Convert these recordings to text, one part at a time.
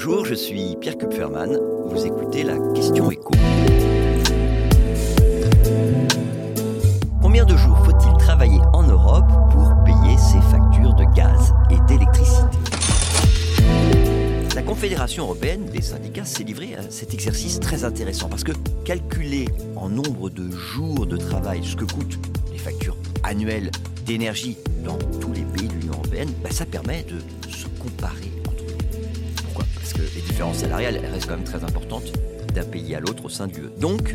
Bonjour, je suis Pierre Kupferman. Vous écoutez la question écho. Combien de jours faut-il travailler en Europe pour payer ses factures de gaz et d'électricité? La Confédération européenne des syndicats s'est livrée à cet exercice très intéressant parce que calculer en nombre de jours de travail ce que coûtent les factures annuelles d'énergie dans tous les pays de l'Union européenne, bah, ça permet de se comparer Salariales elles restent quand même très importantes d'un pays à l'autre au sein de l'UE. Donc,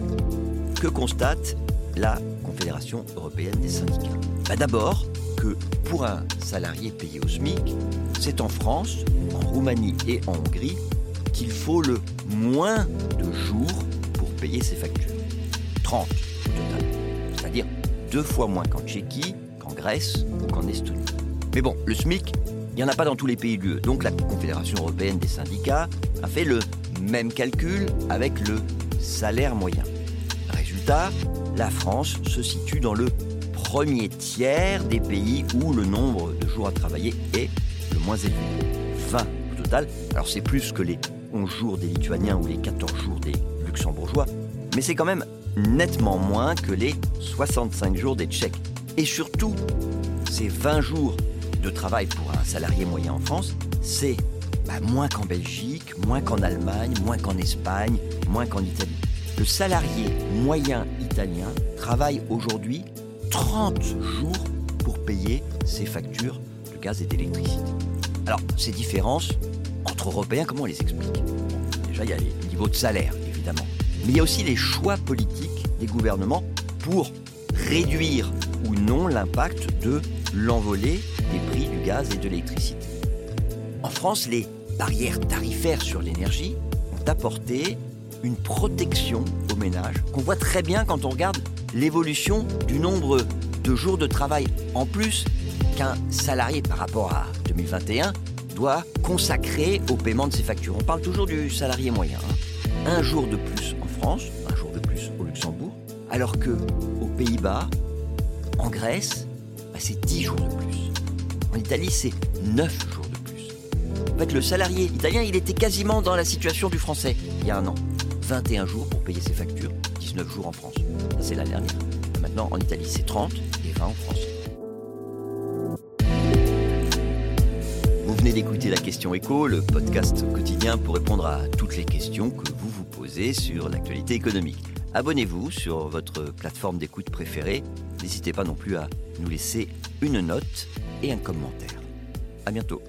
que constate la Confédération européenne des syndicats? Bah, D'abord, que pour un salarié payé au SMIC, c'est en France, en Roumanie et en Hongrie qu'il faut le moins de jours pour payer ses factures. 30 au total. C'est-à-dire deux fois moins qu'en Tchéquie, qu'en Grèce ou qu'en Estonie. Mais bon, le SMIC, il n'y en a pas dans tous les pays de l'UE. Donc la Confédération européenne des syndicats a fait le même calcul avec le salaire moyen. Résultat, la France se situe dans le premier tiers des pays où le nombre de jours à travailler est le moins élevé. 20 au total. Alors c'est plus que les 11 jours des Lituaniens ou les 14 jours des Luxembourgeois, mais c'est quand même nettement moins que les 65 jours des Tchèques. Et surtout, ces 20 jours de travail pour un salarié moyen en France, c'est bah, moins qu'en Belgique, moins qu'en Allemagne, moins qu'en Espagne, moins qu'en Italie. Le salarié moyen italien travaille aujourd'hui 30 jours pour payer ses factures de gaz et d'électricité. Alors, ces différences entre Européens, comment on les explique? Déjà, il y a les niveaux de salaire, évidemment. Mais il y a aussi les choix politiques des gouvernements pour réduire ou non l'impact de l'envolée des prix du gaz et de l'électricité. En France, les barrières tarifaires sur l'énergie ont apporté une protection aux ménages qu'on voit très bien quand on regarde l'évolution du nombre de jours de travail en plus qu'un salarié par rapport à 2021 doit consacrer au paiement de ses factures. On parle toujours du salarié moyen. hein. Un jour de plus en France, un jour de plus au Luxembourg, alors que aux Pays-Bas, en Grèce, c'est 10 jours de plus. En Italie, c'est 9 jours de plus. En fait, le salarié italien, il était quasiment dans la situation du français il y a un an. 21 jours pour payer ses factures, 19 jours en France. C'est la dernière. Maintenant, en Italie, c'est 30 et 20 en France. Vous venez d'écouter la question écho, le podcast quotidien pour répondre à toutes les questions que vous vous posez sur l'actualité économique. Abonnez-vous sur votre plateforme d'écoute préférée. N'hésitez pas non plus à nous laisser une note et un commentaire. À bientôt.